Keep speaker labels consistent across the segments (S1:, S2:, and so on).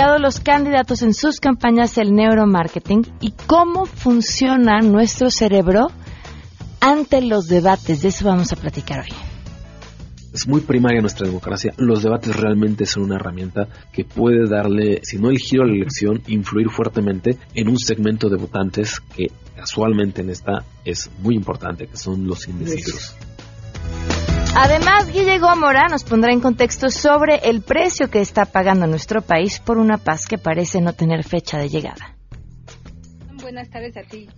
S1: aplicado los candidatos en sus campañas el neuromarketing y cómo funciona nuestro cerebro ante los debates. De eso vamos a platicar hoy.
S2: Es muy primaria nuestra democracia. Los debates realmente son una herramienta que puede darle, si no el giro a la elección, influir fuertemente en un segmento de votantes que casualmente en esta es muy importante, que son los indecisos.
S1: Además, Guille Gómora nos pondrá en contexto sobre el precio que está pagando nuestro país por una paz que parece no tener fecha de llegada.
S3: Buenas tardes a ti.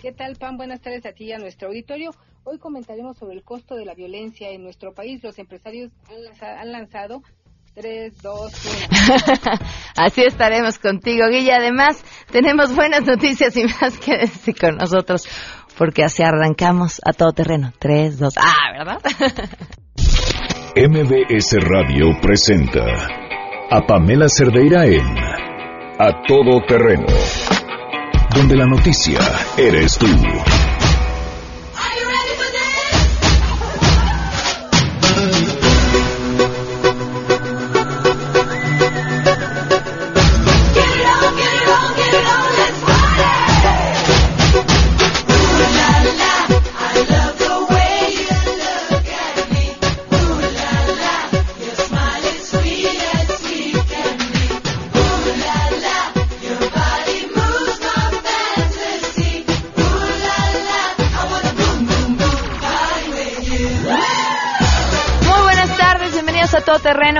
S3: ¿Qué tal, Pam? Buenas tardes a ti y a nuestro auditorio. Hoy comentaremos sobre el costo de la violencia en nuestro país. Los empresarios han lanzado 3, 2, 1.
S1: Así estaremos contigo, Guille. Además, tenemos buenas noticias y más que decir con nosotros, porque así arrancamos a todo terreno. 3, 2, ah, ¿verdad?
S4: MBS Radio presenta a Pamela Cerdeira en A Todo Terreno, donde la noticia eres tú.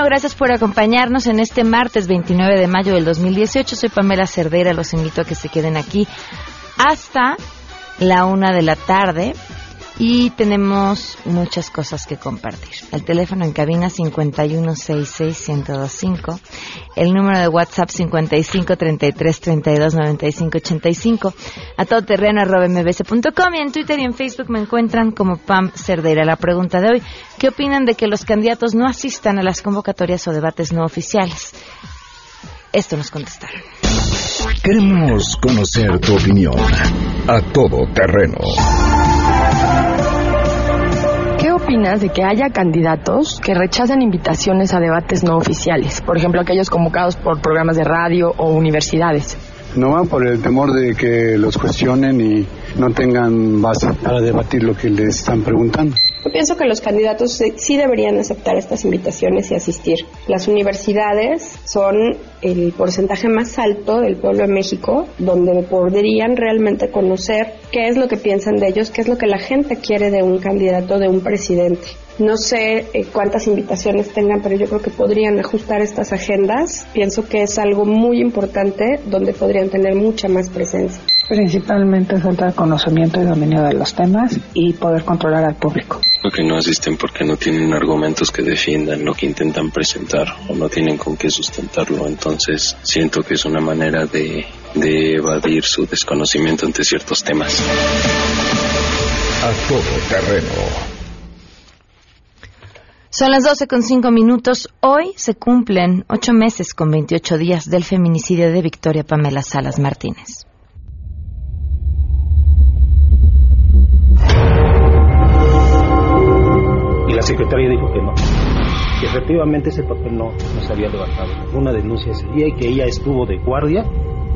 S1: Gracias por acompañarnos en este martes 29 de mayo del 2018. Soy Pamela Cerdeira, los invito a que se queden aquí hasta la una de la tarde y tenemos muchas cosas que compartir. El teléfono en cabina 5166125, el número de WhatsApp 5533329585, a todoterreno mbs.com y en Twitter y en Facebook me encuentran como Pam Cerdeira. La pregunta de hoy, ¿qué opinan de que los candidatos no asistan a las convocatorias o debates no oficiales? Esto nos contestaron.
S4: Queremos conocer tu opinión a todo terreno
S5: opinas de que haya candidatos que rechacen invitaciones a debates no oficiales? Por ejemplo, aquellos convocados por programas de radio o universidades.
S6: No van por el temor de que los cuestionen y no tengan base para debatir lo que les están preguntando.
S7: Yo pienso que los candidatos sí deberían aceptar estas invitaciones y asistir. Las universidades son el porcentaje más alto del pueblo de México, donde podrían realmente conocer qué es lo que piensan de ellos, qué es lo que la gente quiere de un candidato, de un presidente. No sé eh, cuántas invitaciones tengan, pero yo creo que podrían ajustar estas agendas. Pienso que es algo muy importante donde podrían tener mucha más presencia.
S8: Principalmente falta de conocimiento y dominio de los temas y poder controlar al público.
S9: Creo que no asisten porque no tienen argumentos que defiendan lo que intentan presentar o no tienen con qué sustentarlo. Entonces siento que es una manera de, de evadir su desconocimiento ante ciertos temas.
S4: A todo terreno
S1: son las 12 con 5 minutos. Hoy se cumplen ocho meses con 28 días del feminicidio de Victoria Pamela Salas Martínez.
S10: Secretaria dijo que no, que efectivamente ese papel no, no se había levantado. Una denuncia ese día y que ella estuvo de guardia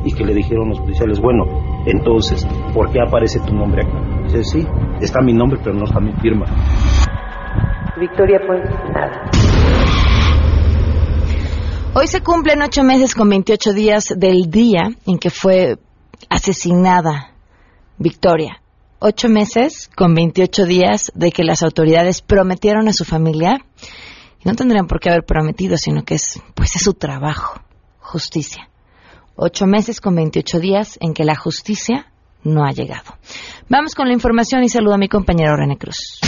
S10: y que le dijeron los policiales, bueno, entonces, ¿por qué aparece tu nombre acá? Dice, sí, está mi nombre, pero no está mi firma.
S11: Victoria pues nada.
S1: Hoy se cumplen ocho meses con 28 días del día en que fue asesinada Victoria. Ocho meses con 28 días de que las autoridades prometieron a su familia, y no tendrían por qué haber prometido, sino que es, pues es su trabajo, justicia. Ocho meses con 28 días en que la justicia no ha llegado. Vamos con la información y saludo a mi compañero René Cruz.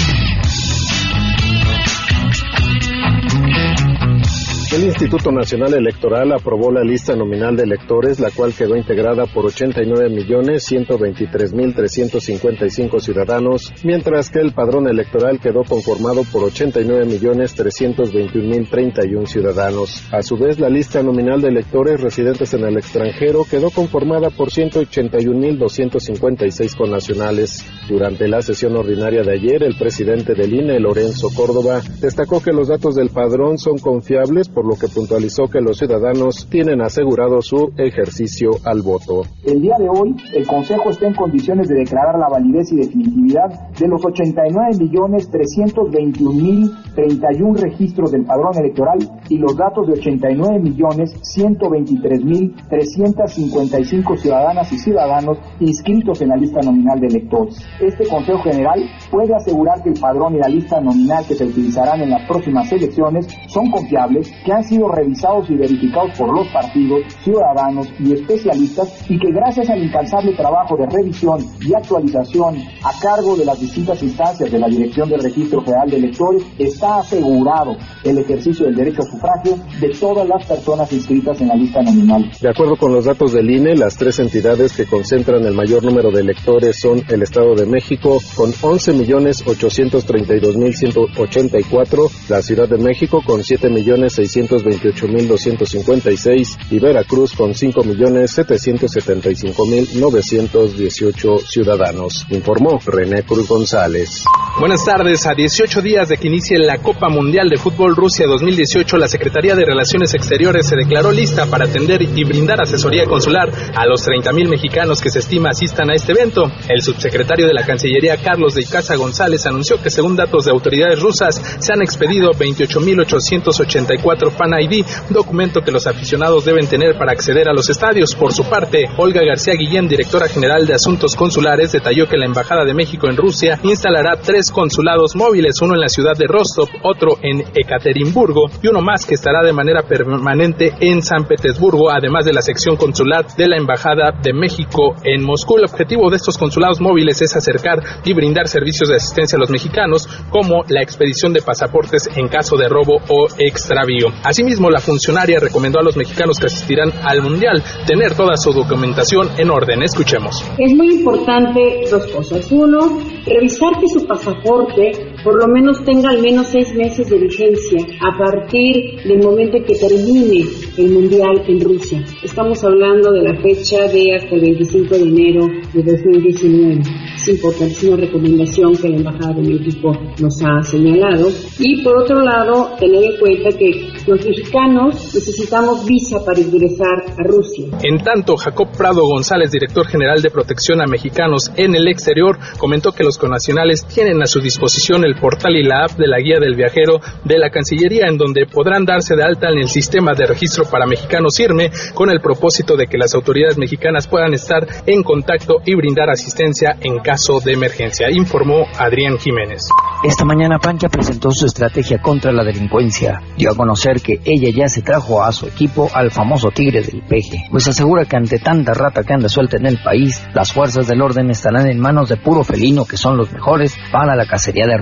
S12: El Instituto Nacional Electoral aprobó la lista nominal de electores, la cual quedó integrada por 89.123.355 ciudadanos, mientras que el padrón electoral quedó conformado por 89.321.031 ciudadanos. A su vez, la lista nominal de electores residentes en el extranjero quedó conformada por 181.256 connacionales. Durante la sesión ordinaria de ayer, el presidente del INE, Lorenzo Córdoba, destacó que los datos del padrón son confiables por por lo que puntualizó que los ciudadanos tienen asegurado su ejercicio al voto.
S13: El día de hoy, el Consejo está en condiciones de declarar la validez y definitividad de los 89 millones 321 mil 31 registros del padrón electoral y los datos de 89 millones 123 mil 355 ciudadanas y ciudadanos inscritos en la lista nominal de electores. Este Consejo General puede asegurar que el padrón y la lista nominal que se utilizarán en las próximas elecciones son confiables, que han sido revisados y verificados por los partidos, ciudadanos y especialistas y que gracias al incansable trabajo de revisión y actualización a cargo de las distintas instancias de la Dirección de Registro Federal de Electores está asegurado el ejercicio del derecho a sufragio de todas las personas inscritas en la lista nominal.
S12: De acuerdo con los datos del INE, las tres entidades que concentran el mayor número de electores son el Estado de México con 11.832.184, la Ciudad de México con 7.628.256 y Veracruz con 5.775.918 ciudadanos, informó René Cruz González.
S14: Buenas tardes. A 18 días de que inicie la Copa Mundial de Fútbol Rusia 2018, la Secretaría de Relaciones Exteriores se declaró lista para atender y brindar asesoría consular a los 30.000 mexicanos que se estima asistan a este evento. El subsecretario de la Cancillería, Carlos de Icaza González, anunció que según datos de autoridades rusas, se han expedido 28.884 Fan ID, documento que los aficionados deben tener para acceder a los estadios. Por su parte, Olga García Guillén, directora general de Asuntos Consulares, detalló que la Embajada de México en Rusia instalará tres consulados móviles, uno en la ciudad de Rostov, otro en Ekaterimburgo y uno más que estará de manera permanente en San Petersburgo, además de la sección consular de la Embajada de México en Moscú. El objetivo de estos consulados móviles es acercar y brindar servicios de asistencia a los mexicanos, como la expedición de pasaportes en caso de robo o extravío. Asimismo, la funcionaria recomendó a los mexicanos que asistirán al Mundial tener toda su documentación en orden. Escuchemos.
S15: Es muy importante dos cosas. Uno, revisar que su pasaporte por lo menos tenga al menos seis meses de vigencia a partir del momento en que termine el Mundial en Rusia. Estamos hablando de la fecha de hasta el 25 de enero de 2019. Es importantísima recomendación que la Embajada de México nos ha señalado. Y por otro lado, tener en cuenta que los mexicanos necesitamos visa para ingresar a Rusia.
S14: En tanto, Jacob Prado González, director general de protección a mexicanos en el exterior, comentó que los connacionales tienen a su disposición el portal y la app de la guía del viajero de la Cancillería, en donde podrán darse de alta en el sistema de registro para mexicanos IRME, con el propósito de que las autoridades mexicanas puedan estar en contacto y brindar asistencia en caso de emergencia, informó Adrián Jiménez.
S16: Esta mañana Pancha presentó su estrategia contra la delincuencia. Dio a conocer que ella ya se trajo a su equipo al famoso tigre del peje, pues asegura que ante tanta rata que anda suelta en el país, las fuerzas del orden estarán en manos de puro felino que son los mejores para la cacería de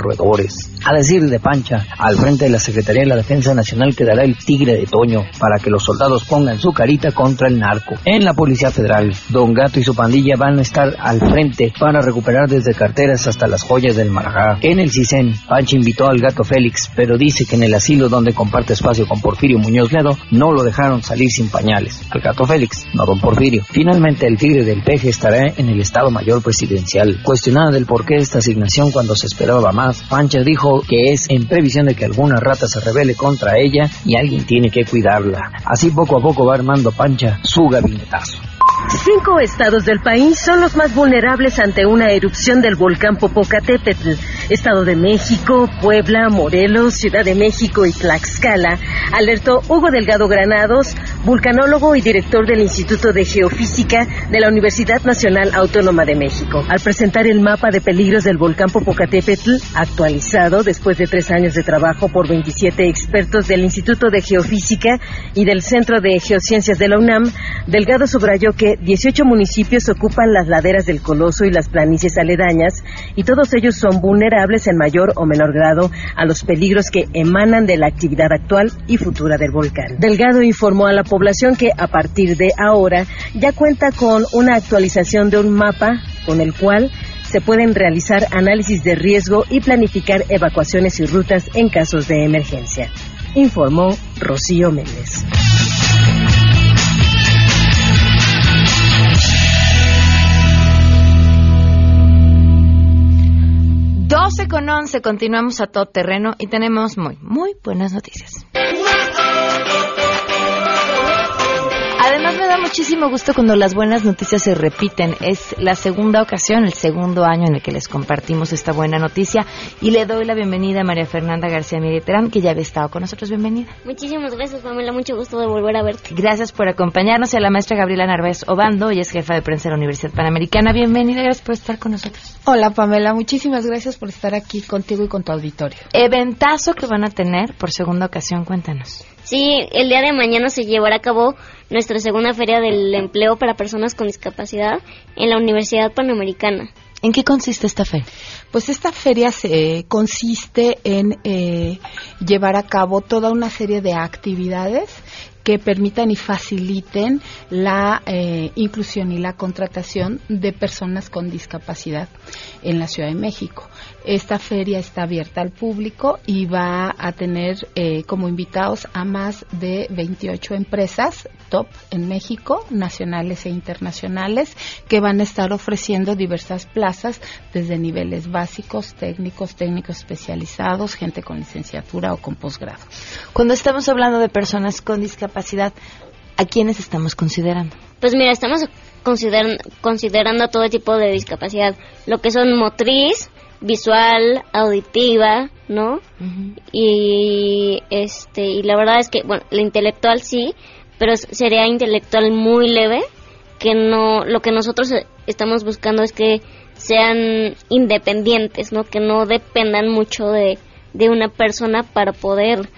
S16: A decir de Pancha, al frente de la Secretaría de la Defensa Nacional quedará el tigre de Toño para que los soldados pongan su carita contra el narco. En la Policía Federal, Don Gato y su pandilla van a estar al frente para recuperar desde carteras hasta las joyas del Marajá. En el CISEN, Pancha invitó al gato Félix, pero dice que en el asilo donde comparte espacio con Porfirio Muñoz Ledo, no lo dejaron salir sin pañales. Al gato Félix, no don Porfirio. Finalmente, el tigre del peje estará en el Estado Mayor Presidencial. Cuestionada del por qué esta asignación cuando se esperaba más, Pancha dijo que es en previsión de que alguna rata se revele contra ella y alguien tiene que cuidarla. Así poco a poco va armando Pancha su gabinetazo.
S17: Cinco estados del país son los más vulnerables ante una erupción del volcán Popocatépetl. Estado de México, Puebla, Morelos, Ciudad de México y Tlaxcala, alertó Hugo Delgado Granados, vulcanólogo y director del Instituto de Geofísica de la Universidad Nacional Autónoma de México. Al presentar el mapa de peligros del volcán Popocatépetl, actualizado después de tres años de trabajo por 27 expertos del Instituto de Geofísica y del Centro de Geociencias de la UNAM, Delgado subrayó que 18 municipios ocupan las laderas del Coloso y las planicies aledañas y todos ellos son vulnerables en mayor o menor grado a los peligros que emanan de la actividad actual y futura del volcán. Delgado informó a la población que a partir de ahora ya cuenta con una actualización de un mapa con el cual se pueden realizar análisis de riesgo y planificar evacuaciones y rutas en casos de emergencia, informó Rocío Méndez.
S1: 12 con 11 continuamos a todo terreno y tenemos muy, muy buenas noticias. Además me muchísimo gusto cuando las buenas noticias se repiten. Es la segunda ocasión, el segundo año en el que les compartimos esta buena noticia. Y le doy la bienvenida a María Fernanda García Terán, que ya había estado con nosotros. Bienvenida.
S18: Muchísimas gracias, Pamela. Mucho gusto de volver a verte.
S1: Gracias por acompañarnos. Y a la maestra Gabriela Narváez Obando, ella es jefa de prensa de la Universidad Panamericana. Bienvenida, gracias por estar con nosotros.
S19: Hola, Pamela. Muchísimas gracias por estar aquí contigo y con tu auditorio.
S1: Eventazo que van a tener por segunda ocasión, cuéntanos.
S18: Sí, el día de mañana se llevará a cabo nuestra segunda feria del empleo para personas con discapacidad en la Universidad Panamericana.
S1: ¿En qué consiste esta feria?
S19: Pues esta feria se, consiste en eh, llevar a cabo toda una serie de actividades que permitan y faciliten la eh, inclusión y la contratación de personas con discapacidad en la Ciudad de México. Esta feria está abierta al público y va a tener eh, como invitados a más de 28 empresas top en México, nacionales e internacionales, que van a estar ofreciendo diversas plazas desde niveles básicos, técnicos, técnicos especializados, gente con licenciatura o con posgrado.
S1: Cuando estamos hablando de personas con discapacidad, ¿a quiénes estamos considerando?
S18: Pues mira, estamos considerando todo tipo de discapacidad, lo que son motriz, visual, auditiva, ¿no? Y este y la verdad es que bueno, la intelectual sí, pero sería intelectual muy leve, que no lo que nosotros estamos buscando es que sean independientes, ¿no? Que no dependan mucho de, de una persona para poder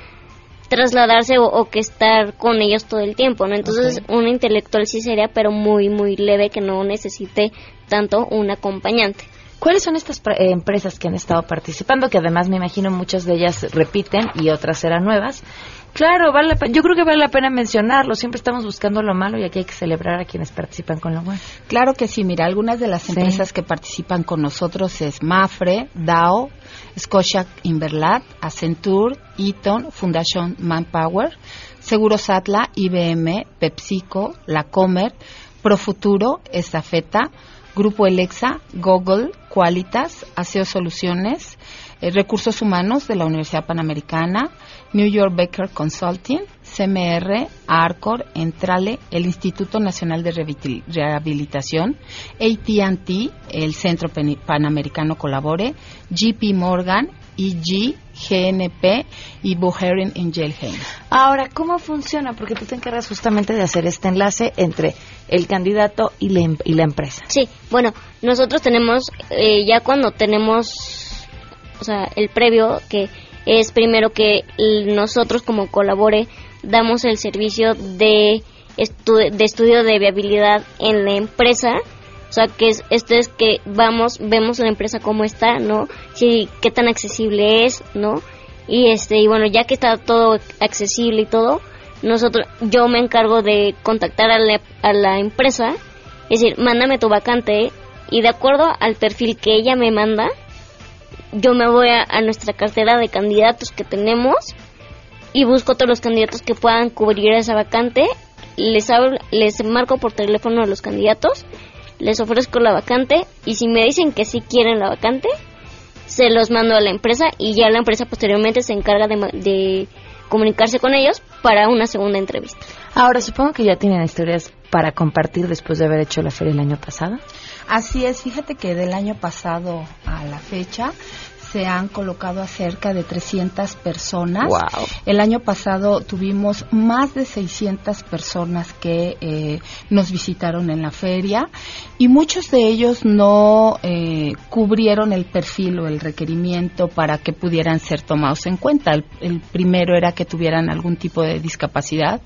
S18: trasladarse o, que estar con ellos todo el tiempo, ¿no? Entonces, una intelectual sí sería, pero muy, muy leve, que no necesite tanto un acompañante.
S1: ¿Cuáles son estas eh, empresas que han estado participando? Que además me imagino muchas de ellas repiten y otras serán nuevas. Claro, vale yo creo que vale la pena mencionarlo. Siempre estamos buscando lo malo y aquí hay que celebrar a quienes participan con lo bueno.
S19: Claro que sí. Mira, algunas de las empresas que participan con nosotros es Mafre, DAO, Scotia Inverlat, Accenture, Eaton, Fundación Manpower, Seguros Atla, IBM, PepsiCo, La Comer, Profuturo, Estafeta, Grupo Alexa, Google, Qualitas, Aseo Soluciones, eh, Recursos Humanos de la Universidad Panamericana, New York Baker Consulting, CMR, ARCOR, Entrale, el Instituto Nacional de Rehabilitación, AT&T, el Centro Panamericano Colabore, GP Morgan, EG, GNP y Buhering en Jelheim.
S1: Ahora, ¿cómo funciona? Porque tú te encargas justamente de hacer este enlace entre el candidato y la, em-, y la empresa.
S18: Sí, bueno, nosotros tenemos, eh, ya cuando tenemos, o sea, el previo, que es primero que nosotros como colabore damos el servicio de, de estudio de viabilidad en la empresa, o sea, que es, esto es que vamos, vemos la empresa cómo está, ¿no? Si, qué tan accesible es, ¿no? Y este, y bueno, ya que está todo accesible y todo, nosotros, yo me encargo de contactar a la, a la empresa, es decir, mándame tu vacante y de acuerdo al perfil que ella me manda, yo me voy a, nuestra cartera de candidatos que tenemos y busco todos los candidatos que puedan cubrir esa vacante, les hablo, les marco por teléfono a los candidatos les ofrezco la vacante y si me dicen que sí quieren la vacante, se los mando a la empresa y ya la empresa posteriormente se encarga de, comunicarse con ellos para una segunda entrevista.
S1: Ahora, supongo que ya tienen historias para compartir después de haber hecho la feria el año pasado.
S19: Así es, fíjate que del año pasado a la fecha se han colocado a cerca de 300 personas. El año pasado tuvimos más de 600 personas que eh, nos visitaron en la feria y muchos de ellos no eh, cubrieron el perfil o el requerimiento para que pudieran ser tomados en cuenta. El, primero era que tuvieran algún tipo de discapacidad.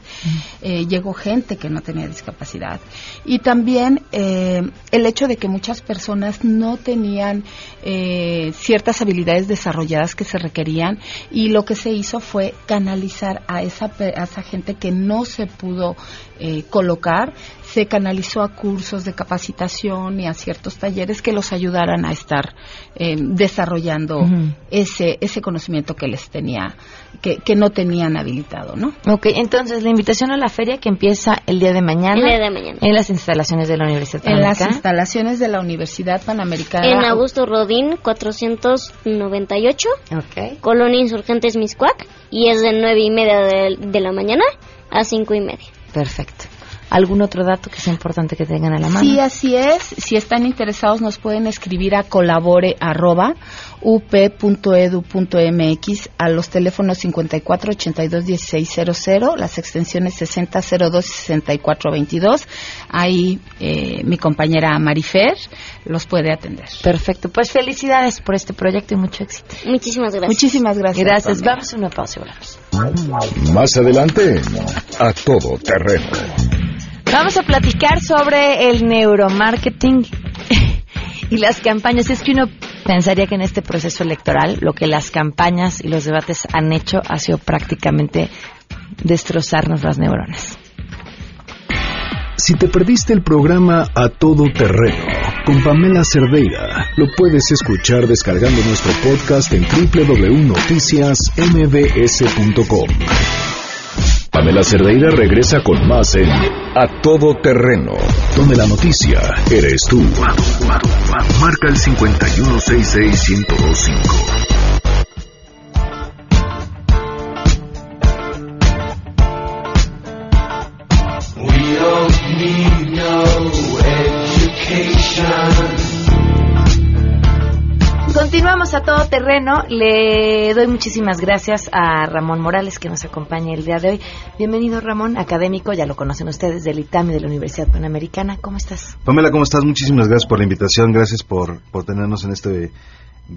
S19: Eh, llegó gente que no tenía discapacidad. Y también el hecho de que muchas personas no tenían ciertas habilidades desarrolladas que se requerían y lo que se hizo fue canalizar a esa, a esa gente que no se pudo eh, colocar, se canalizó a cursos de capacitación y a ciertos talleres que los ayudaran a estar eh, desarrollando ese, ese conocimiento que les tenía, que, que no tenían habilitado, ¿no?
S1: Ok, entonces la invitación a la feria que empieza el día de mañana.
S18: El día de mañana.
S1: En las instalaciones de la Universidad
S19: Panamericana. En las instalaciones de la Universidad Panamericana.
S18: En Augusto Rodín, 498. Ok. Colonia Insurgentes Miscuac. Y es de nueve y media de, de la mañana a cinco y media.
S1: Perfecto. ¿Algún otro dato que sea importante que tengan a la mano?
S19: Sí, así es. Si están interesados, nos pueden escribir a colabore up.edu.mx a los teléfonos 54 82 1600, las extensiones 6002 y 6422. Ahí eh, mi compañera Marifer los puede atender.
S1: Perfecto. Pues felicidades por este proyecto y mucho éxito.
S18: Muchísimas gracias.
S19: Muchísimas gracias.
S1: Gracias. Vamos a una pausa y volvemos.
S4: Más adelante, a todo terreno.
S1: Vamos a platicar sobre el neuromarketing y las campañas. Es que uno pensaría que en este proceso electoral lo que las campañas y los debates han hecho ha sido prácticamente destrozarnos las neuronas.
S4: Si te perdiste el programa A Todo Terreno con Pamela Cerdeira, lo puedes escuchar descargando nuestro podcast en www.noticiasmbs.com. Pamela Cerdeira regresa con más en A Todo Terreno, donde la noticia eres tú. Marca el 5166125.
S1: Continuamos a todo terreno. Le doy muchísimas gracias a Ramón Morales que nos acompaña el día de hoy. Bienvenido Ramón, académico, ya lo conocen ustedes del ITAMI de la Universidad Panamericana. ¿Cómo estás?
S20: Pamela, ¿cómo estás? Muchísimas gracias por la invitación, gracias por, por tenernos en este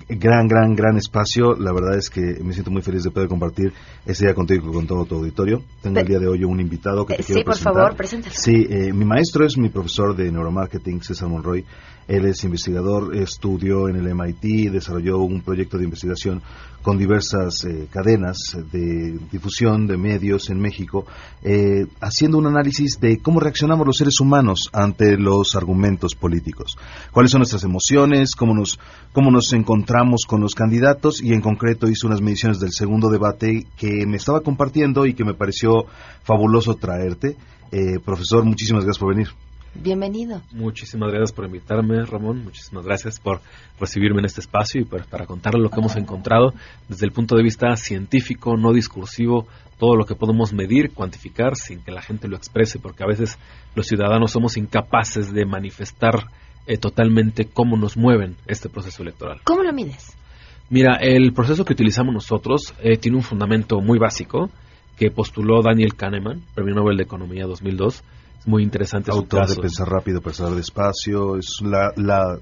S20: gran, gran, gran espacio. La verdad es que me siento muy feliz de poder compartir este día contigo y con todo tu auditorio. Tengo el día de hoy un invitado que te
S1: Eh, sí,
S20: quiero
S1: por
S20: presentar.
S1: favor, preséntalo.
S20: Sí, eh, mi maestro es mi profesor de neuromarketing, César Monroy. Él es investigador, estudió en el MIT, desarrolló un proyecto de investigación con diversas eh, cadenas de difusión de medios en México, eh, haciendo un análisis de cómo reaccionamos los seres humanos ante los argumentos políticos. Cuáles son nuestras emociones, cómo nos, cómo nos encontramos con los candidatos y en concreto hizo unas mediciones del segundo debate que me estaba compartiendo y que me pareció fabuloso traerte. Eh, profesor, muchísimas gracias por venir.
S1: Bienvenido.
S2: Muchísimas gracias por invitarme, Ramón. Muchísimas gracias por recibirme en este espacio y por- para contarle lo que hemos encontrado desde el punto de vista científico, no discursivo, todo lo que podemos medir, cuantificar sin que la gente lo exprese, porque a veces los ciudadanos somos incapaces de manifestar eh, totalmente cómo nos mueven este proceso electoral.
S1: ¿Cómo lo mides?
S2: Mira, el proceso que utilizamos nosotros eh, tiene un fundamento muy básico que postuló Daniel Kahneman, Premio Nobel de Economía 2002. Es muy interesante su
S20: Autor de. Pensar Rápido, Pensar Despacio, es la, la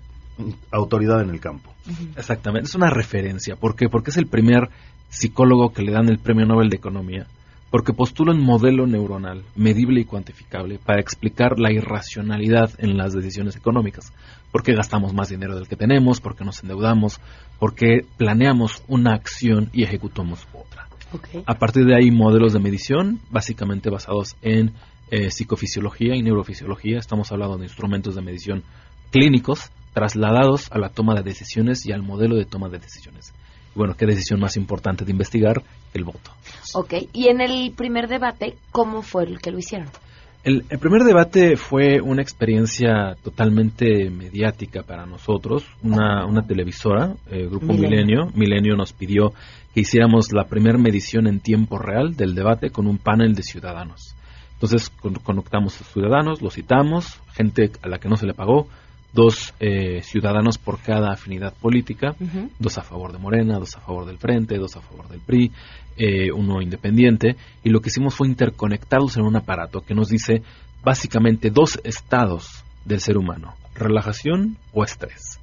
S20: autoridad en el campo.
S2: Exactamente, es una referencia. ¿Por qué? Porque es el primer psicólogo que le dan el Premio Nobel de Economía. Porque postula un modelo neuronal medible y cuantificable para explicar la irracionalidad en las decisiones económicas. ¿Por qué gastamos más dinero del que tenemos? ¿Por qué nos endeudamos? ¿Por qué planeamos una acción y ejecutamos otra? A partir de ahí, modelos de medición, básicamente basados en eh, psicofisiología y neurofisiología. Estamos hablando de instrumentos de medición clínicos trasladados a la toma de decisiones y al modelo de toma de decisiones. Bueno, ¿qué decisión más importante de investigar? El voto.
S1: Ok, y en el primer debate, ¿cómo fue el que lo hicieron?
S2: El, el primer debate fue una experiencia totalmente mediática para nosotros. Una, una televisora, eh, Grupo
S1: Milenio.
S2: Milenio, Milenio nos pidió que hiciéramos la primera medición en tiempo real del debate con un panel de ciudadanos. Entonces con- conectamos a ciudadanos, los citamos, gente a la que no se le pagó, dos eh, ciudadanos por cada afinidad política, dos a favor de Morena, dos a favor del Frente, dos a favor del PRI, eh, uno independiente, y lo que hicimos fue interconectarlos en un aparato que nos dice básicamente dos estados del ser humano, relajación o estrés.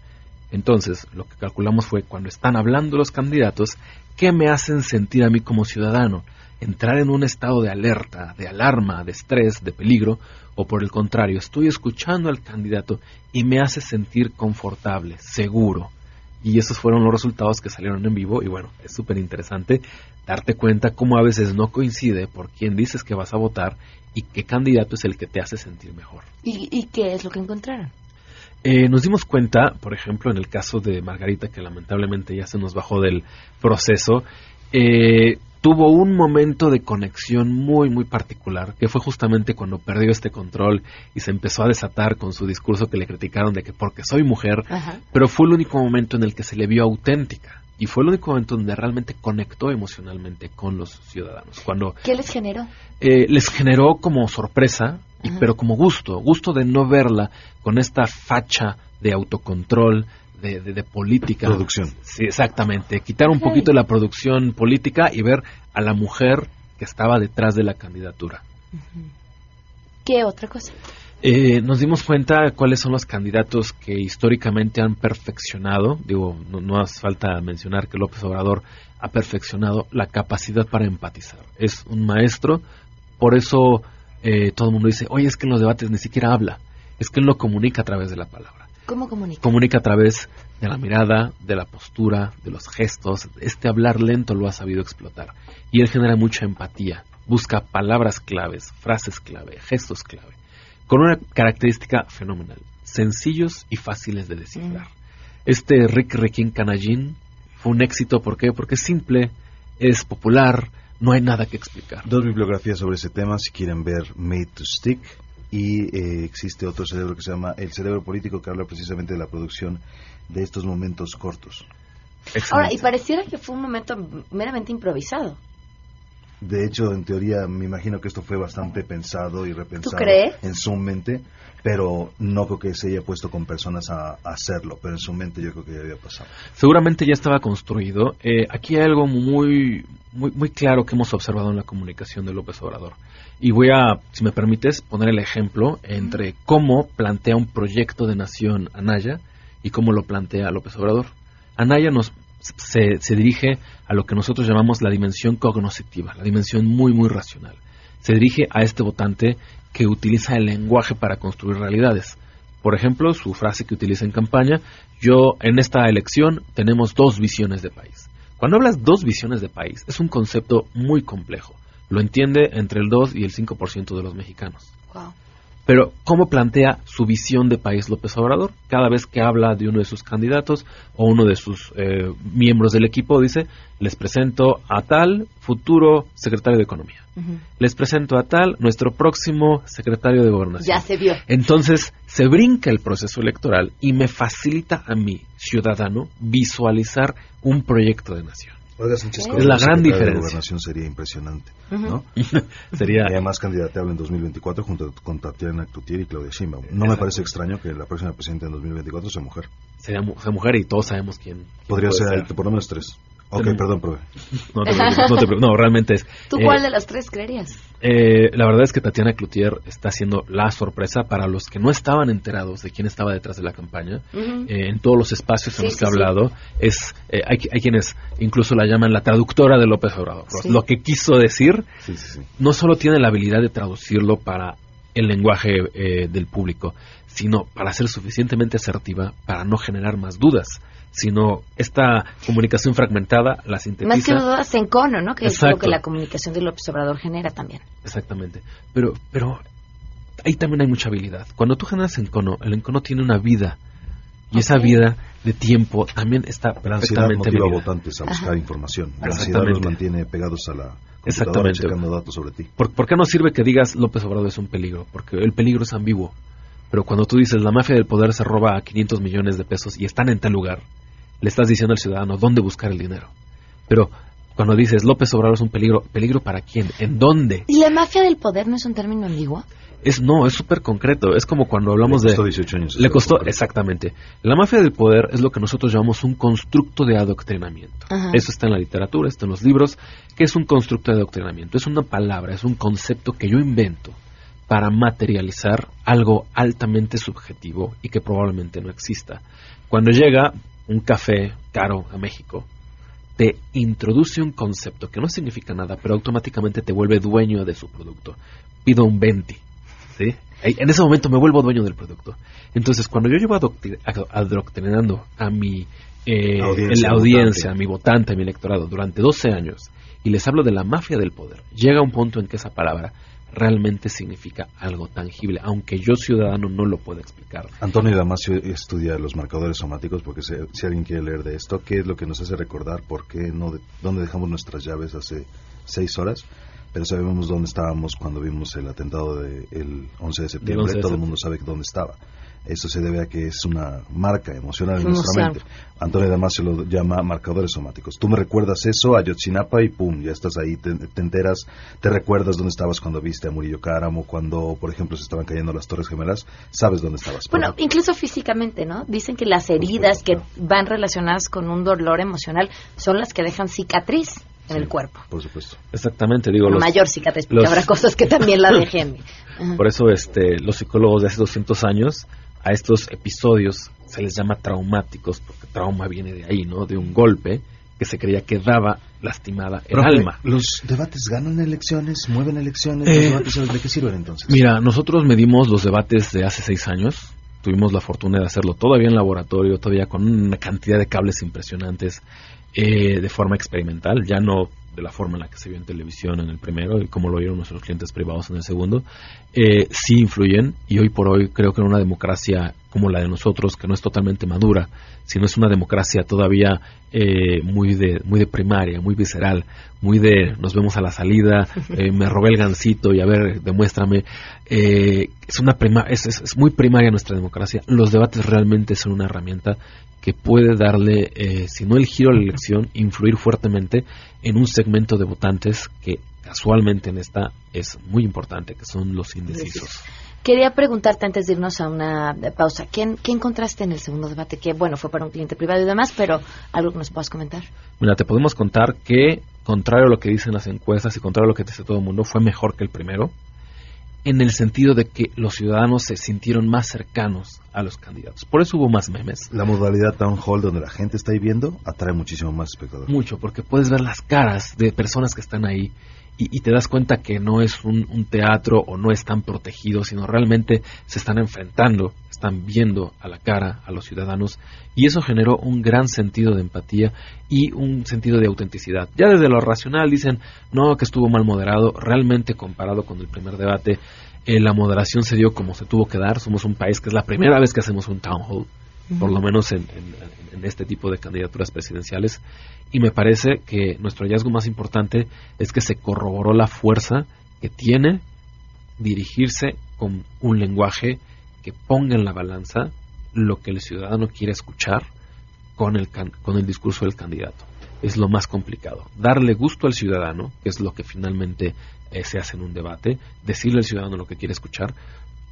S2: Entonces, lo que calculamos fue cuando están hablando los candidatos, ¿qué me hacen sentir a mí como ciudadano? Entrar en un estado de alerta, de alarma, de estrés, de peligro, o por el contrario, estoy escuchando al candidato y me hace sentir confortable, seguro. Y esos fueron los resultados que salieron en vivo y bueno, es súper interesante darte cuenta cómo a veces no coincide por quién dices que vas a votar y qué candidato es el que te hace sentir mejor.
S1: ¿Y, y qué es lo que encontraron?
S2: Eh, nos dimos cuenta, por ejemplo, en el caso de Margarita, que lamentablemente ya se nos bajó del proceso, eh, tuvo un momento de conexión muy, muy particular, que fue justamente cuando perdió este control y se empezó a desatar con su discurso que le criticaron de que porque soy mujer,
S1: Ajá.
S2: pero fue el único momento en el que se le vio auténtica. Y fue el único momento donde realmente conectó emocionalmente con los ciudadanos. Cuando
S1: ¿Qué les generó?
S2: eh, les generó como sorpresa y, pero como gusto, gusto de no verla con esta facha de autocontrol, de, de, política.
S20: Producción.
S2: Sí, exactamente. Quitar un poquito la producción política y ver a la mujer que estaba detrás de la candidatura.
S1: ¿Qué otra cosa?
S2: Eh, nos dimos cuenta cuáles son los candidatos que históricamente han perfeccionado, digo, no, hace falta mencionar que López Obrador ha perfeccionado la capacidad para empatizar. Es un maestro, por eso eh, todo el mundo dice, oye, es que en los debates ni siquiera habla, es que él lo comunica a través de la palabra.
S1: ¿Cómo comunica?
S2: Comunica a través de la mirada, de la postura, de los gestos. Este hablar lento lo ha sabido explotar. Y él genera mucha empatía. Busca palabras claves, frases clave, gestos clave. Con una característica fenomenal. Sencillos y fáciles de descifrar. Mm. Este Rick Requín Canallín fue un éxito. ¿Por qué? Porque es simple, es popular, no hay nada que explicar.
S20: Dos bibliografías sobre ese tema, si quieren ver Made to Stick, y eh, existe otro cerebro que se llama el cerebro político que habla precisamente de la producción de estos momentos cortos.
S1: Ahora, y pareciera que fue un momento meramente improvisado.
S20: De hecho, en teoría, me imagino que esto fue bastante pensado y repensado en su mente, pero no creo que se haya puesto con personas a, hacerlo, pero en su mente yo creo que ya había pasado.
S2: Seguramente ya estaba construido. Eh, aquí hay algo muy, muy, muy claro que hemos observado en la comunicación de López Obrador. Y voy a, si me permites, poner el ejemplo entre cómo plantea un proyecto de nación Anaya y cómo lo plantea López Obrador. Anaya nos se, se, dirige a lo que nosotros llamamos la dimensión cognoscitiva, la dimensión muy, muy racional. Se dirige a este votante que utiliza el lenguaje para construir realidades. Por ejemplo, su frase que utiliza en campaña, yo en esta elección tenemos dos visiones de país. Cuando hablas dos visiones de país, es un concepto muy complejo. Lo entiende entre el 2 y el 5% de los mexicanos. Pero, ¿cómo plantea su visión de país López Obrador? Cada vez que habla de uno de sus candidatos o uno de sus eh, miembros del equipo, dice, les presento a tal futuro secretario de Economía. Les presento a tal nuestro próximo secretario de Gobernación.
S1: Ya se vio.
S2: Entonces, se brinca el proceso electoral y me facilita a mí, ciudadano, visualizar un proyecto de nación
S20: es la gran diferencia. La gobernación sería impresionante, ¿no?
S2: sería...
S20: Y además candidateable en 2024 junto con Tatiana Cloutier y Claudia Sheinbaum. No me parece extraño que la próxima presidenta en 2024 sea mujer.
S2: Sería mujer y todos sabemos quién.
S20: Podría ser, por lo menos tres. Ok, perdón, profe.
S2: No, realmente es.
S1: ¿Tú cuál eh, de las tres creerías?
S2: Eh, la verdad es que Tatiana Cloutier está haciendo la sorpresa para los que no estaban enterados de quién estaba detrás de la campaña. Eh, en todos los espacios en los que ha hablado, es hay, hay, quienes incluso la llaman la traductora de López Obrador. Lo que quiso decir, no solo tiene la habilidad de traducirlo para el lenguaje del público, sino para ser suficientemente asertiva para no generar más dudas sino esta comunicación fragmentada la sintetiza.
S1: Más que dudas en cono, ¿no? Que es lo que la comunicación del observador genera también.
S2: Exactamente. Pero, pero ahí también hay mucha habilidad. Cuando tú generas encono, el encono tiene una vida. Y esa vida de tiempo también está
S20: la ansiedad motiva a votantes a buscar información. La ansiedad los mantiene pegados a la Exactamente. checando datos sobre ti.
S2: ¿Por, ¿Por, qué no sirve que digas López Obrador es un peligro? Porque el peligro es ambiguo. Pero cuando tú dices la mafia del poder se roba 500 millones de pesos y están en tal lugar, le estás diciendo al ciudadano dónde buscar el dinero. Pero cuando dices López Obrador es un peligro, ¿peligro para quién? ¿En dónde?
S1: ¿Y la mafia del poder no es un término ambiguo?
S2: Es no, es súper concreto. Es como cuando hablamos
S20: de.
S2: Le
S20: costó 18 años.
S2: Le costó, exactamente. La mafia del poder es lo que nosotros llamamos un constructo de adoctrinamiento. Eso está en la literatura, está en los libros. que es un constructo de adoctrinamiento? Es una palabra, es un concepto que yo invento para materializar algo altamente subjetivo y que probablemente no exista. Cuando llega un café caro a México, te introduce un concepto que no significa nada, pero automáticamente te vuelve dueño de su producto. Pido un 20, ¿sí? En ese momento me vuelvo dueño del producto. Entonces, cuando yo llevo adoctrinando a mi eh, audiencia, la audiencia a mi votante, a mi electorado, durante 12 años, y les hablo de la mafia del poder, llega un punto en que esa palabra realmente significa algo tangible, aunque yo ciudadano no lo pueda explicar.
S20: Antonio Damasio estudia los marcadores somáticos porque si, alguien quiere leer de esto, ¿qué es lo que nos hace recordar por qué no, dónde dejamos nuestras llaves hace seis horas? pero sabemos dónde estábamos cuando vimos el atentado del 11 de septiembre.
S2: 11 de
S20: Todo el
S2: septiembre.
S20: mundo sabe dónde estaba. Eso se debe a que es una marca emocional en nuestra mente. Antonio Damasio lo llama marcadores somáticos. Tú me recuerdas eso, Ayotzinapa, y pum, ya estás ahí, te, te enteras, te recuerdas dónde estabas cuando viste a Murillo Cáramo, cuando, por ejemplo, se estaban cayendo las Torres Gemelas, sabes dónde estabas.
S1: Bueno, incluso físicamente, ¿no? Dicen que las heridas que van relacionadas con un dolor emocional son las que dejan cicatriz en el cuerpo.
S20: Por supuesto.
S2: Exactamente, digo.
S1: Una
S2: los-
S1: mayor cicatriz, porque
S2: los-
S1: habrá cosas que también la dejen.
S2: Por eso este, los psicólogos de hace 200 años a estos episodios se les llama traumáticos, porque trauma viene de ahí, ¿no? De un golpe que se creía que daba lastimada el
S20: Profe,
S2: alma.
S20: ¿Los debates ganan elecciones, mueven elecciones?
S2: Eh,
S20: ¿Los debates de qué sirven entonces?
S2: Mira, nosotros medimos los debates de hace seis años. Tuvimos la fortuna de hacerlo todavía en laboratorio, todavía con una cantidad de cables impresionantes, eh, de forma experimental, ya no de la forma en la que se vio en televisión en el primero y como lo vieron nuestros clientes privados en el segundo, eh, sí influyen y hoy por hoy creo que en una democracia como la de nosotros, que no es totalmente madura, sino es una democracia todavía eh, muy de muy de primaria, muy visceral, muy de nos vemos a la salida, eh, me robé el gancito y a ver, demuéstrame. Eh, es una prima, es, es- es muy primaria nuestra democracia. Los debates realmente son una herramienta que puede darle, eh, si no el giro a la elección, influir fuertemente en un segmento de votantes que casualmente en esta es muy importante, que son los indecisos.
S1: Quería preguntarte antes de irnos a una pausa, ¿qué, qué encontraste en el segundo debate? Que, bueno, fue para un cliente privado y demás, pero algo que nos puedas comentar.
S2: Mira, te podemos contar que, contrario a lo que dicen las encuestas y contrario a lo que dice todo el mundo, fue mejor que el primero, en el sentido de que los ciudadanos se sintieron más cercanos a los candidatos. Por eso hubo más memes.
S20: La modalidad town hall donde la gente está ahí viendo atrae muchísimo más espectadores.
S2: Mucho, porque puedes ver las caras de personas que están ahí y, y te das cuenta que no es un, un teatro o no están protegidos, sino realmente se están enfrentando, están viendo a la cara a los ciudadanos y eso generó un gran sentido de empatía y un sentido de autenticidad. Ya desde lo racional dicen, no, que estuvo mal moderado, realmente comparado con el primer debate, eh, la moderación se dio como se tuvo que dar, somos un país que es la primera vez que hacemos un town hall por lo menos en, en- en este tipo de candidaturas presidenciales. Y me parece que nuestro hallazgo más importante es que se corroboró la fuerza que tiene dirigirse con un lenguaje que ponga en la balanza lo que el ciudadano quiere escuchar con el, con el discurso del candidato. Es lo más complicado. Darle gusto al ciudadano, que es lo que finalmente eh, se hace en un debate, decirle al ciudadano lo que quiere escuchar,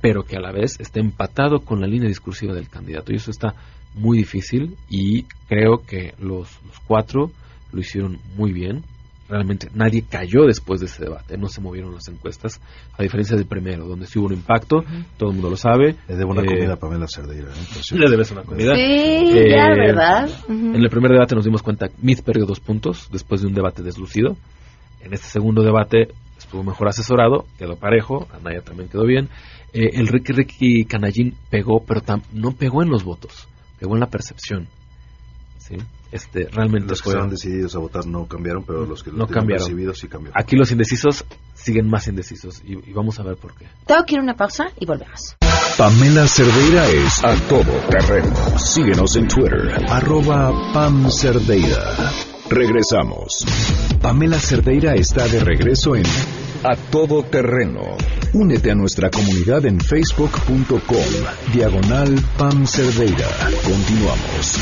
S2: pero que a la vez esté empatado con la línea discursiva del candidato. Y eso está muy difícil y creo que los cuatro lo hicieron muy bien. Realmente nadie cayó después de ese debate, no se movieron las encuestas, a diferencia del primero, donde sí hubo un impacto, todo el mundo lo sabe.
S20: Le debo una
S2: Eh,
S20: comida a Pamela Cerdeira. ¿eh?
S2: Le debes una comida.
S1: Sí,
S2: Eh,
S1: ya, ¿verdad?
S2: En el primer debate nos dimos cuenta, Mead perdió dos puntos después de un debate deslucido. En este segundo debate estuvo mejor asesorado, quedó parejo, Anaya también quedó bien. Eh, el Ricky Ricky Canallín pegó, pero tam- no pegó en los votos, pegó en la percepción. ¿Sí? Este, realmente
S20: Los que
S2: fue-
S20: estaban decididos a votar no cambiaron, pero los que lo
S2: no cambiaron.
S20: percibido sí cambiaron.
S2: Aquí los indecisos siguen más indecisos y, y vamos a ver por qué.
S1: Tengo que ir a una pausa y volvemos.
S4: Pamela Cerdeira es a todo terreno. Síguenos en Twitter, arroba Pam Cerdeira. Regresamos. Pamela Cerdeira está de regreso en A Todo Terreno. Únete a nuestra comunidad en facebook.com, diagonal Pam Cerdeira. Continuamos.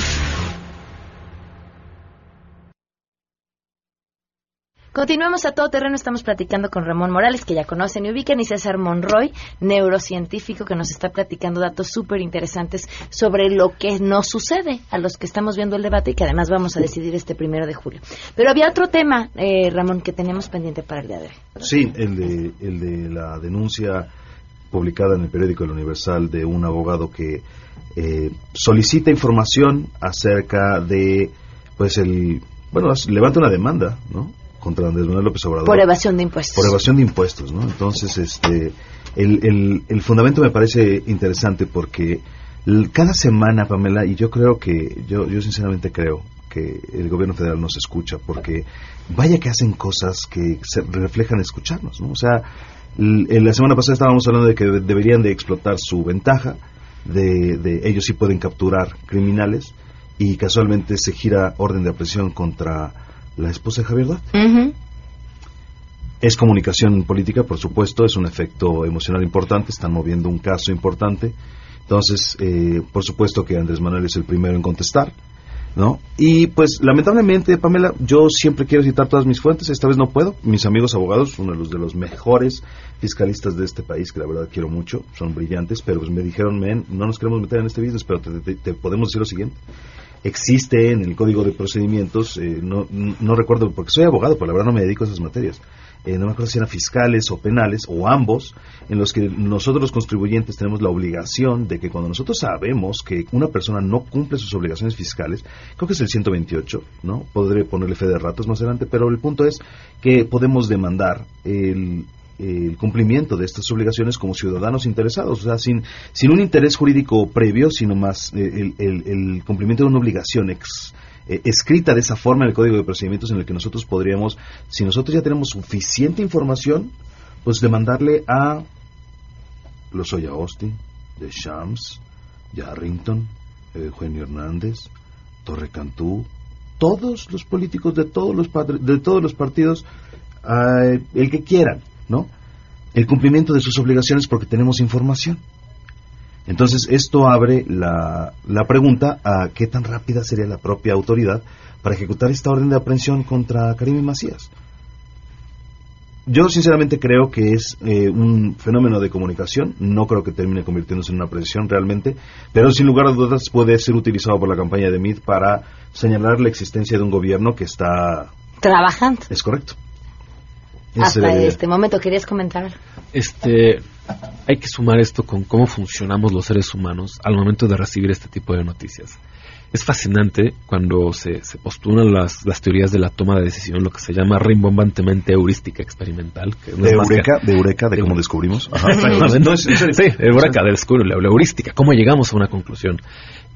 S1: Continuamos a todo terreno, estamos platicando con Ramón Morales, que ya conocen y ubican, y César Monroy, neurocientífico, que nos está platicando datos súper interesantes sobre lo que nos sucede a los que estamos viendo el debate y que además vamos a decidir este primero de julio. Pero había otro tema, eh, Ramón, que teníamos pendiente para el día de hoy.
S20: Sí, el de, el de la denuncia publicada en el periódico El Universal de un abogado que eh, solicita información acerca de, pues el, bueno, levanta una demanda, ¿no? Contra Andrés Manuel López Obrador.
S1: Por evasión de impuestos.
S20: Por evasión de impuestos, ¿no? Entonces, este, el, el, el fundamento me parece interesante porque cada semana, Pamela, y yo creo que, yo, yo sinceramente creo que el gobierno federal nos escucha porque vaya que hacen cosas que se reflejan escucharnos, ¿no? O sea, la semana pasada estábamos hablando de que de- deberían de explotar su ventaja, de, de ellos sí pueden capturar criminales y casualmente se gira orden de aprehensión contra la esposa de Javier Duarte. Es comunicación política, por supuesto, es un efecto emocional importante, están moviendo un caso importante. Entonces, eh, por supuesto que Andrés Manuel es el primero en contestar. ¿no? Y pues lamentablemente, Pamela, yo siempre quiero citar todas mis fuentes, esta vez no puedo. Mis amigos abogados, uno de los, de los mejores fiscalistas de este país, que la verdad quiero mucho, son brillantes, pero pues me dijeron, men, no nos queremos meter en este business, pero te, podemos decir lo siguiente. Existe en el Código de Procedimientos, eh, no, no recuerdo, porque soy abogado, pero la verdad no me dedico a esas materias, eh, no me acuerdo si eran fiscales o penales o ambos, en los que nosotros los contribuyentes tenemos la obligación de que cuando nosotros sabemos que una persona no cumple sus obligaciones fiscales, creo que es el 128, ¿no? Podré ponerle fe de ratos más adelante, pero el punto es que podemos demandar el, cumplimiento de estas obligaciones como ciudadanos interesados, o sea, sin, sin un interés jurídico previo, sino más eh, el, el cumplimiento de una obligación ex, eh, escrita de esa forma en el Código de Procedimientos en el que nosotros podríamos, si nosotros ya tenemos suficiente información, pues demandarle a Lozoya Austin, de Shams, Yarrington, Eugenio Hernández, Torre Cantú, todos los políticos de todos los, de todos los partidos, el que quieran, ¿no? El cumplimiento de sus obligaciones porque tenemos información. Entonces, esto abre la, la, pregunta a qué tan rápida sería la propia autoridad para ejecutar esta orden de aprehensión contra Karim Macías. Yo sinceramente creo que es eh, un fenómeno de comunicación, no creo que termine convirtiéndose en una aprehensión realmente, pero sin lugar a dudas puede ser utilizado por la campaña de MIT para señalar la existencia de un gobierno que está...
S1: Trabajando.
S20: Es correcto.
S1: Hasta este momento, ¿querías comentar?
S2: Este, hay que sumar esto con cómo funcionamos los seres humanos al momento de recibir este tipo de noticias. Es fascinante cuando se, se postulan las, las, teorías de la toma de decisión, lo que se llama rimbombantemente heurística experimental. Que
S20: de, eureka, de eureka, de, cómo descubrimos.
S2: sí, eureka, de descubrir la, heurística, cómo llegamos a una conclusión.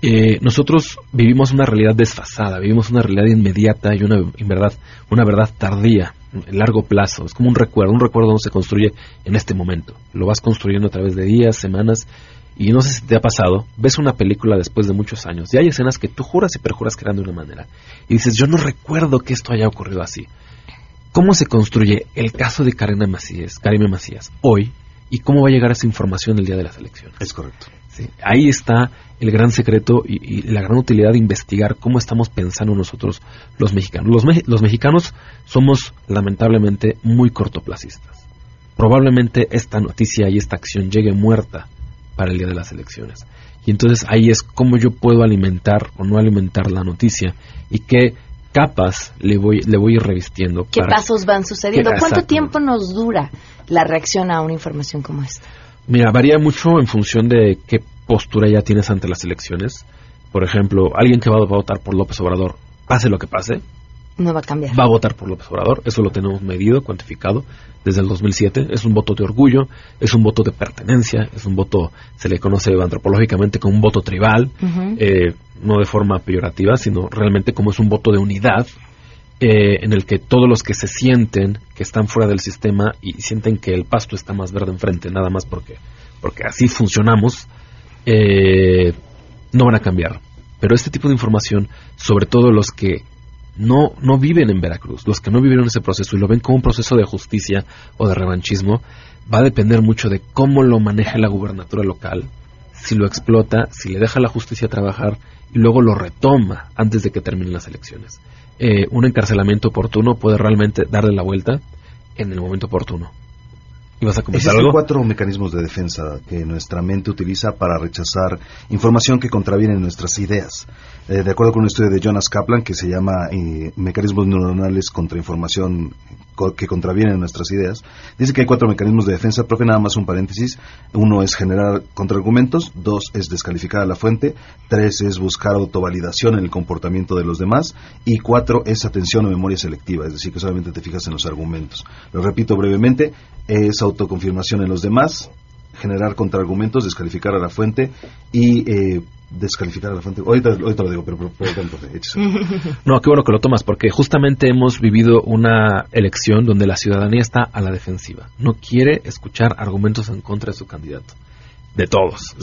S2: Eh, nosotros vivimos una realidad desfasada, vivimos una realidad inmediata y una, en verdad, una verdad tardía largo plazo. Es como un recuerdo. Un recuerdo no se construye en este momento. Lo vas construyendo a través de días, semanas. Y no sé si te ha pasado, ves una película después de muchos años y hay escenas que tú juras y perjuras que eran de una manera. Y dices, yo no recuerdo que esto haya ocurrido así. ¿Cómo se construye el caso de Karina Macías, Karime Macías hoy y cómo va a llegar esa información el día de las elecciones?
S20: Es correcto.
S2: Ahí está el gran secreto y, la gran utilidad de investigar cómo estamos pensando nosotros los mexicanos. Los, mexicanos somos lamentablemente muy cortoplacistas. Probablemente esta noticia y esta acción llegue muerta para el día de las elecciones. Y entonces ahí es cómo yo puedo alimentar o no alimentar la noticia y qué capas le voy, le voy a ir revistiendo.
S1: ¿Qué pasos van sucediendo? ¿Cuánto tiempo nos dura la reacción a una información como esta?
S2: Mira, varía mucho en función de qué postura ya tienes ante las elecciones. Por ejemplo, alguien que va a votar por López Obrador, pase lo que pase,
S1: no va a cambiar.
S2: Va a votar por López Obrador, eso lo tenemos medido, cuantificado desde el 2007. Es un voto de orgullo, es un voto de pertenencia, es un voto, se le conoce antropológicamente como un voto tribal, eh, no de forma peyorativa, sino realmente como es un voto de unidad eh, en el que todos los que se sienten que están fuera del sistema y sienten que el pasto está más verde enfrente, nada más porque, porque así funcionamos, eh, no van a cambiar. Pero este tipo de información, sobre todo los que no, no viven en Veracruz, los que no vivieron ese proceso y lo ven como un proceso de justicia o de revanchismo, va a depender mucho de cómo lo maneja la gubernatura local, si lo explota, si le deja la justicia trabajar y luego lo retoma antes de que terminen las elecciones. Eh, un encarcelamiento oportuno puede realmente darle la vuelta en el momento oportuno.
S20: ¿Ibas a Existen cuatro mecanismos de defensa que nuestra mente utiliza para rechazar información que contraviene nuestras ideas. Eh, de acuerdo con un estudio de Jonas Kaplan que se llama eh, Mecanismos neuronales contra información que contravienen nuestras ideas, dice que hay cuatro mecanismos de defensa, profe, nada más un paréntesis. Uno es generar contraargumentos, dos es descalificar a la fuente, tres es buscar autovalidación en el comportamiento de los demás y cuatro es atención o memoria selectiva, es decir, que solamente te fijas en los argumentos. Lo repito brevemente, es autoconfirmación en los demás, generar contraargumentos, descalificar a la fuente y eh, descalificar a la fuente. Ahorita, lo digo, pero,
S2: No, qué bueno que lo tomas, porque justamente hemos vivido una elección donde la ciudadanía está a la defensiva. No quiere escuchar argumentos en contra de su candidato. De todos.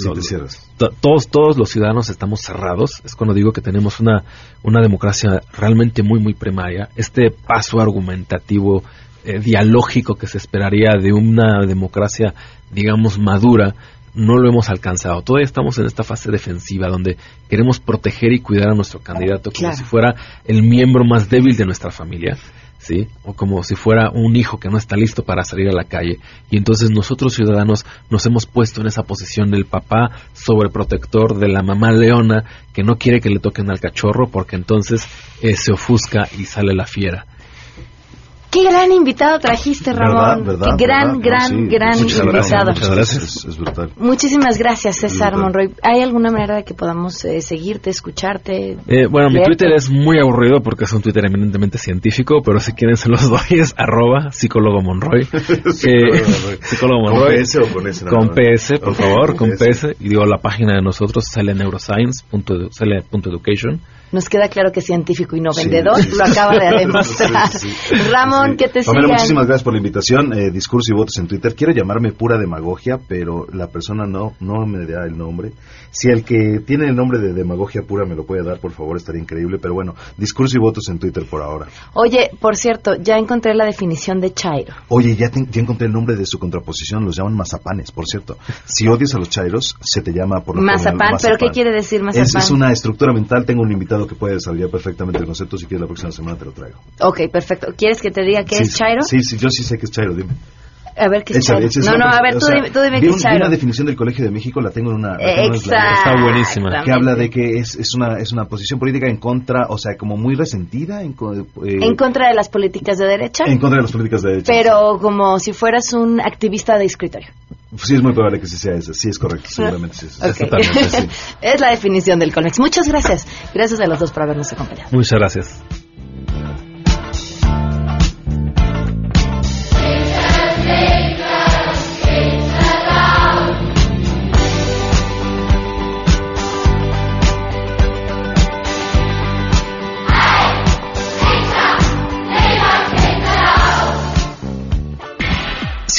S2: todos, todos los ciudadanos estamos cerrados. Es cuando digo que tenemos una, una democracia realmente muy, muy primaria. Este paso argumentativo eh, dialógico que se esperaría de una democracia, digamos, madura, no lo hemos alcanzado. Todavía estamos en esta fase defensiva donde queremos proteger y cuidar a nuestro candidato como si fuera el miembro más débil de nuestra familia. ¿Sí? O como si fuera un hijo que no está listo para salir a la calle. Y entonces nosotros ciudadanos nos hemos puesto en esa posición del papá sobreprotector, de la mamá leona, que no quiere que le toquen al cachorro porque entonces eh, se ofusca y sale la fiera.
S1: Qué gran invitado trajiste, Ramón. Qué gran, gran, gran invitado.
S20: muchas gracias. Es, brutal.
S1: Muchísimas gracias, César Monroy. ¿Hay alguna manera de que podamos eh, seguirte, escucharte?
S2: Eh, bueno, mi Twitter es muy aburrido porque es un Twitter eminentemente científico, pero si quieren se los doy es arroba psicólogo Monroy.
S20: eh, psicólogo Monroy. ¿Con PS o con S?
S2: Con PS, por favor, con PS. Y digo, la página de nosotros sale neuroscience.education
S1: nos queda claro que es científico y no vendedor, lo acaba de demostrar. Ramón, que te sigan.
S20: muchísimas gracias por la invitación. Eh, discurso y votos en Twitter. Quiero llamarme pura demagogia, pero la persona no, no me da el nombre. Si el que tiene el nombre de demagogia pura me lo puede dar, por favor, estaría increíble. Pero bueno, discurso y votos en Twitter por ahora.
S1: Oye, por cierto, ya encontré la definición de Chairo.
S20: Oye, ya, ya encontré el nombre de su contraposición. Los llaman mazapanes, por cierto. Si odias a los Chairos, se te llama por lo
S1: mazapán, ¿Pero qué quiere decir mazapán?
S20: Es, es una estructura mental. Tengo un invitado que puede desarrollar perfectamente el concepto. Si quieres, la próxima semana te lo traigo.
S1: Ok, perfecto. ¿Quieres que te diga qué es Chairo?
S20: Sí, sí, yo sí sé que es Chairo, dime.
S1: A ver qué es Chairo. no, no, a ver, tú, dime, tú dime qué es Chairo.
S20: una definición del Colegio de México, la tengo en una.
S1: Exacto.
S2: Está buenísima.
S20: Que habla de que es, es, una, es una posición política en contra, o sea, como muy resentida. En,
S1: eh, en contra de las políticas de derecha.
S20: En contra de las políticas de derecha.
S1: Pero como si fueras un activista de escritorio.
S20: Sí, es muy probable que sí sea eso. Sí, es correcto. Seguramente sí. Es,
S1: okay. sí. es la definición del CONEX. Muchas gracias. Gracias a los dos por habernos acompañado.
S2: Muchas gracias.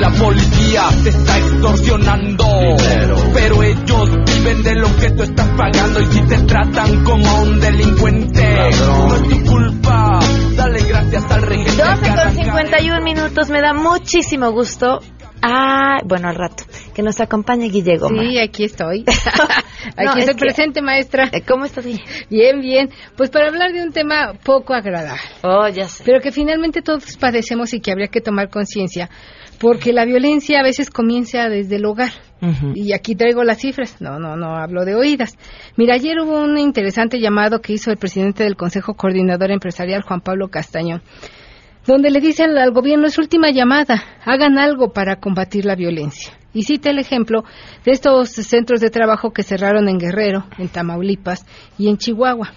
S21: la policía te está extorsionando. Pero ellos viven de lo que tú estás pagando y si te tratan como un delincuente, no es tu culpa. Dale gracias al regente.
S1: 12 con 51 minutos, me da muchísimo gusto. Ah, bueno, al rato. Que nos acompañe Guillermo.
S3: Sí, aquí estoy. aquí estoy presente, maestra.
S1: Eh, ¿Cómo estás?
S3: Bien, bien. Pues para hablar de un tema poco agradable.
S1: Oh, ya sé.
S3: Pero que finalmente todos padecemos y que habría que tomar conciencia porque la violencia a veces comienza desde el hogar. Y aquí traigo las cifras, no, no, no hablo de oídas. Mira, ayer hubo un interesante llamado que hizo el presidente del Consejo Coordinador Empresarial, Juan Pablo Castañón, donde le dicen al gobierno, es última llamada, hagan algo para combatir la violencia. Y cita el ejemplo de estos centros de trabajo que cerraron en Guerrero, en Tamaulipas y en Chihuahua.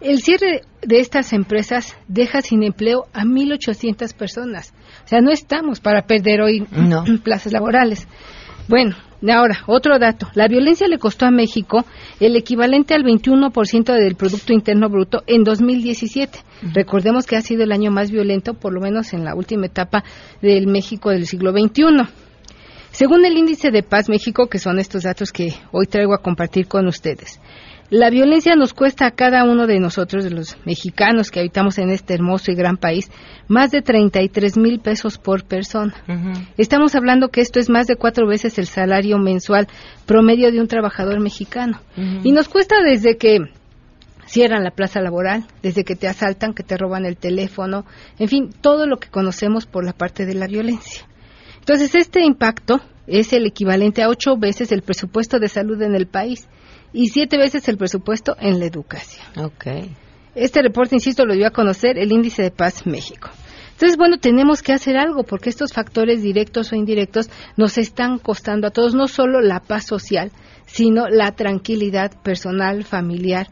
S3: El cierre de estas empresas deja sin empleo a 1.800 personas. O sea, no estamos para perder hoy plazas laborales. Bueno, ahora, otro dato. La violencia le costó a México el equivalente al 21% del Producto Interno Bruto en 2017. Recordemos que ha sido el año más violento, por lo menos en la última etapa del México del siglo XXI. Según el índice de paz México, que son estos datos que hoy traigo a compartir con ustedes, la violencia nos cuesta a cada uno de nosotros, de los mexicanos que habitamos en este hermoso y gran país, más de 33 mil pesos por persona. Estamos hablando que esto es más de cuatro veces el salario mensual promedio de un trabajador mexicano. Y nos cuesta desde que cierran la plaza laboral, desde que te asaltan, que te roban el teléfono, en fin, todo lo que conocemos por la parte de la violencia. Entonces, este impacto es el equivalente a ocho veces el presupuesto de salud en el país y siete veces el presupuesto en la educación.
S1: Okay.
S3: Este reporte, insisto, lo dio a conocer el Índice de Paz México. Entonces, bueno, tenemos que hacer algo porque estos factores directos o indirectos nos están costando a todos no solo la paz social, sino la tranquilidad personal, familiar,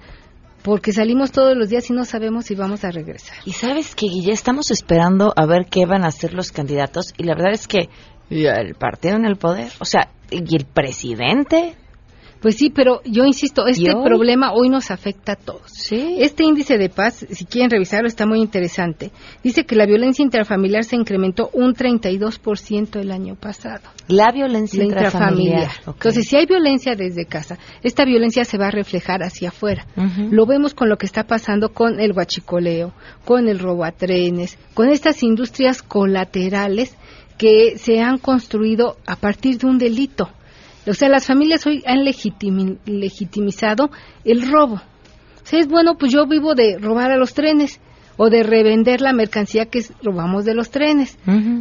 S3: porque salimos todos los días y no sabemos si vamos a regresar.
S1: Y sabes que ya estamos esperando a ver qué van a hacer los candidatos y la verdad es que el partido en el poder, o sea, y el presidente
S3: pues sí, pero yo insisto, este problema hoy nos afecta a todos.
S1: ¿Sí?
S3: Este índice de paz, si quieren revisarlo, está muy interesante. Dice que la violencia intrafamiliar se incrementó un 32% el año pasado.
S1: La violencia intrafamiliar.
S3: Entonces, si hay violencia desde casa, esta violencia se va a reflejar hacia afuera. Lo vemos con lo que está pasando con el huachicoleo, con el robo a trenes, con estas industrias colaterales que se han construido a partir de un delito. O sea, las familias hoy han legitimizado el robo. O sea, es bueno, pues yo vivo de robar a los trenes o de revender la mercancía que robamos de los trenes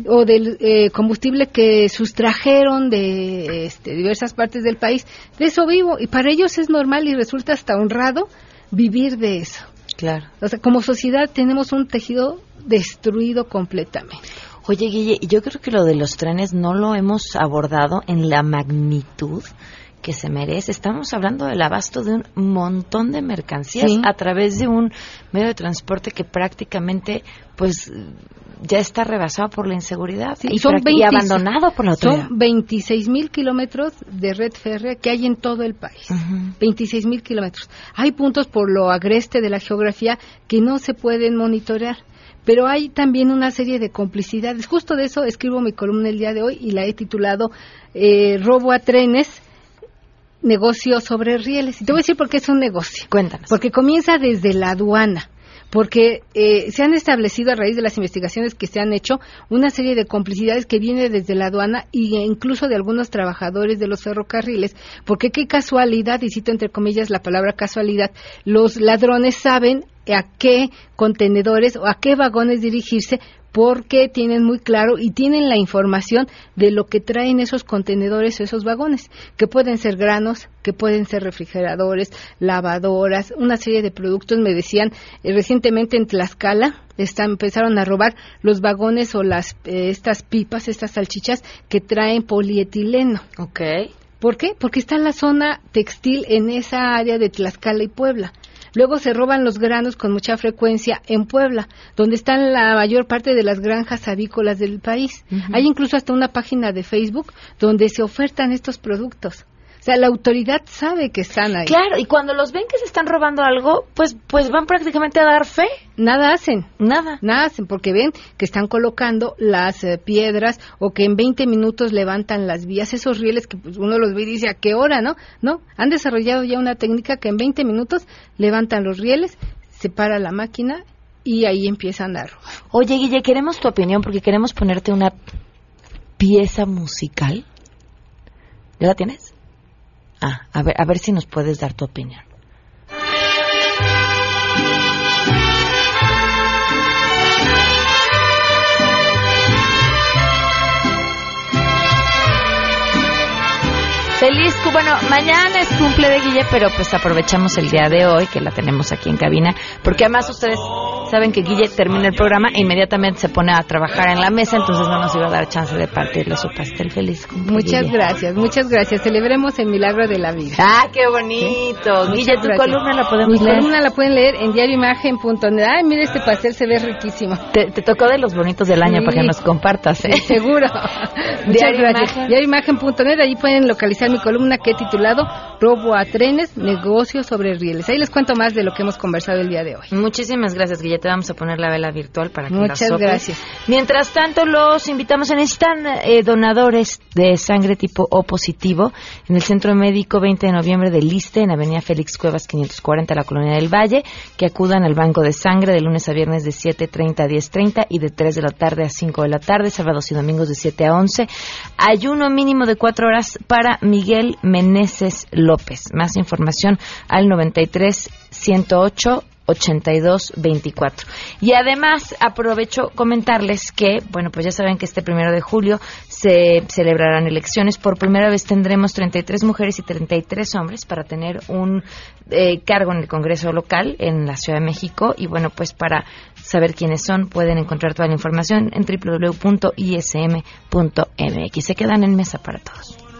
S3: o del eh, combustible que sustrajeron de este, diversas partes del país. De eso vivo y para ellos es normal y resulta hasta honrado vivir de eso.
S1: Claro.
S3: O sea, como sociedad tenemos un tejido destruido completamente.
S1: Oye, Guille, yo creo que lo de los trenes no lo hemos abordado en la magnitud que se merece. Estamos hablando del abasto de un montón de mercancías a través de un medio de transporte que prácticamente, pues, ya está rebasado por la inseguridad y, son abandonado por la autoridad.
S3: Son 26 mil kilómetros de red férrea que hay en todo el país. 26 mil kilómetros. Hay puntos por lo agreste de la geografía que no se pueden monitorear pero hay también una serie de complicidades. Justo de eso escribo mi columna el día de hoy y la he titulado eh, Robo a trenes, negocio sobre rieles. Y te voy a decir por qué es un negocio.
S1: Cuéntanos.
S3: Porque comienza desde la aduana porque eh, se han establecido a raíz de las investigaciones que se han hecho una serie de complicidades que viene desde la aduana e incluso de algunos trabajadores de los ferrocarriles, porque qué casualidad, y cito entre comillas la palabra casualidad, los ladrones saben a qué contenedores o a qué vagones dirigirse porque tienen muy claro y tienen la información de lo que traen esos contenedores o esos vagones, que pueden ser granos, que pueden ser refrigeradores, lavadoras, una serie de productos. Me decían eh, recientemente en Tlaxcala empezaron a robar los vagones o las eh, estas pipas, estas salchichas que traen polietileno.
S1: Okay.
S3: ¿Por qué? Porque está la zona textil en esa área de Tlaxcala y Puebla. Luego se roban los granos con mucha frecuencia en Puebla, donde están la mayor parte de las granjas avícolas del país. Hay incluso hasta una página de Facebook donde se ofertan estos productos. O sea, la autoridad sabe que están ahí.
S1: Claro, y cuando los ven que se están robando algo, pues, pues van prácticamente a dar fe.
S3: Nada hacen.
S1: Nada.
S3: Nada hacen, porque ven que están colocando las eh, piedras o que en 20 minutos levantan las vías, esos rieles que pues, uno los ve y dice, ¿a qué hora, no? No, han desarrollado ya una técnica que en 20 minutos levantan los rieles, se para la máquina y ahí empiezan a robar.
S1: Oye, Guille, queremos tu opinión porque queremos ponerte una pieza musical. ¿Ya la tienes? Ah, a ver, a ver si nos puedes dar tu opinión. Feliz, bueno, mañana es cumple de Guille, pero pues aprovechamos el día de hoy que la tenemos aquí en cabina, porque además ustedes saben que Guille termina el programa e inmediatamente se pone a trabajar en la mesa, entonces no nos iba a dar chance de partirle su pastel feliz.
S3: Muchas gracias, muchas gracias. Celebremos el milagro de la vida.
S1: ¡Ah, qué bonito! Guille, tu columna la podemos
S3: leer. Mi columna la pueden leer en diarioimagen.net. Ay, mire, este pastel se ve riquísimo.
S1: Te, tocó de los bonitos del año para que nos compartas, ¿eh?
S3: seguro. muchas gracias. Diarioimagen.net, ahí pueden localizar mi columna que he titulado Robo a trenes, negocios sobre rieles. Ahí les cuento más de lo que hemos conversado el día de hoy.
S1: Muchísimas gracias, Guille. Te vamos a poner la vela virtual para que
S3: Muchas gracias.
S1: Mientras tanto, los invitamos. Se necesitan eh, donadores de sangre tipo O positivo en el Centro Médico 20 de noviembre de Liste, en Avenida Félix Cuevas 540, la Colonia del Valle, que acudan al banco de sangre de lunes a viernes de 7.30 a 10.30 y de 3 de la tarde a 5 de la tarde, sábados y domingos de 7 a 11. Ayuno mínimo de 4 horas para mi Miguel Meneses López. Más información al 93 108 8224. Y además aprovecho comentarles que, bueno, pues ya saben que este primero de julio se celebrarán elecciones. Por primera vez tendremos 33 mujeres y 33 hombres para tener un eh, cargo en el Congreso local en la Ciudad de México. Y bueno, pues para saber quiénes son pueden encontrar toda la información en www.ism.mx. Se quedan en mesa para todos.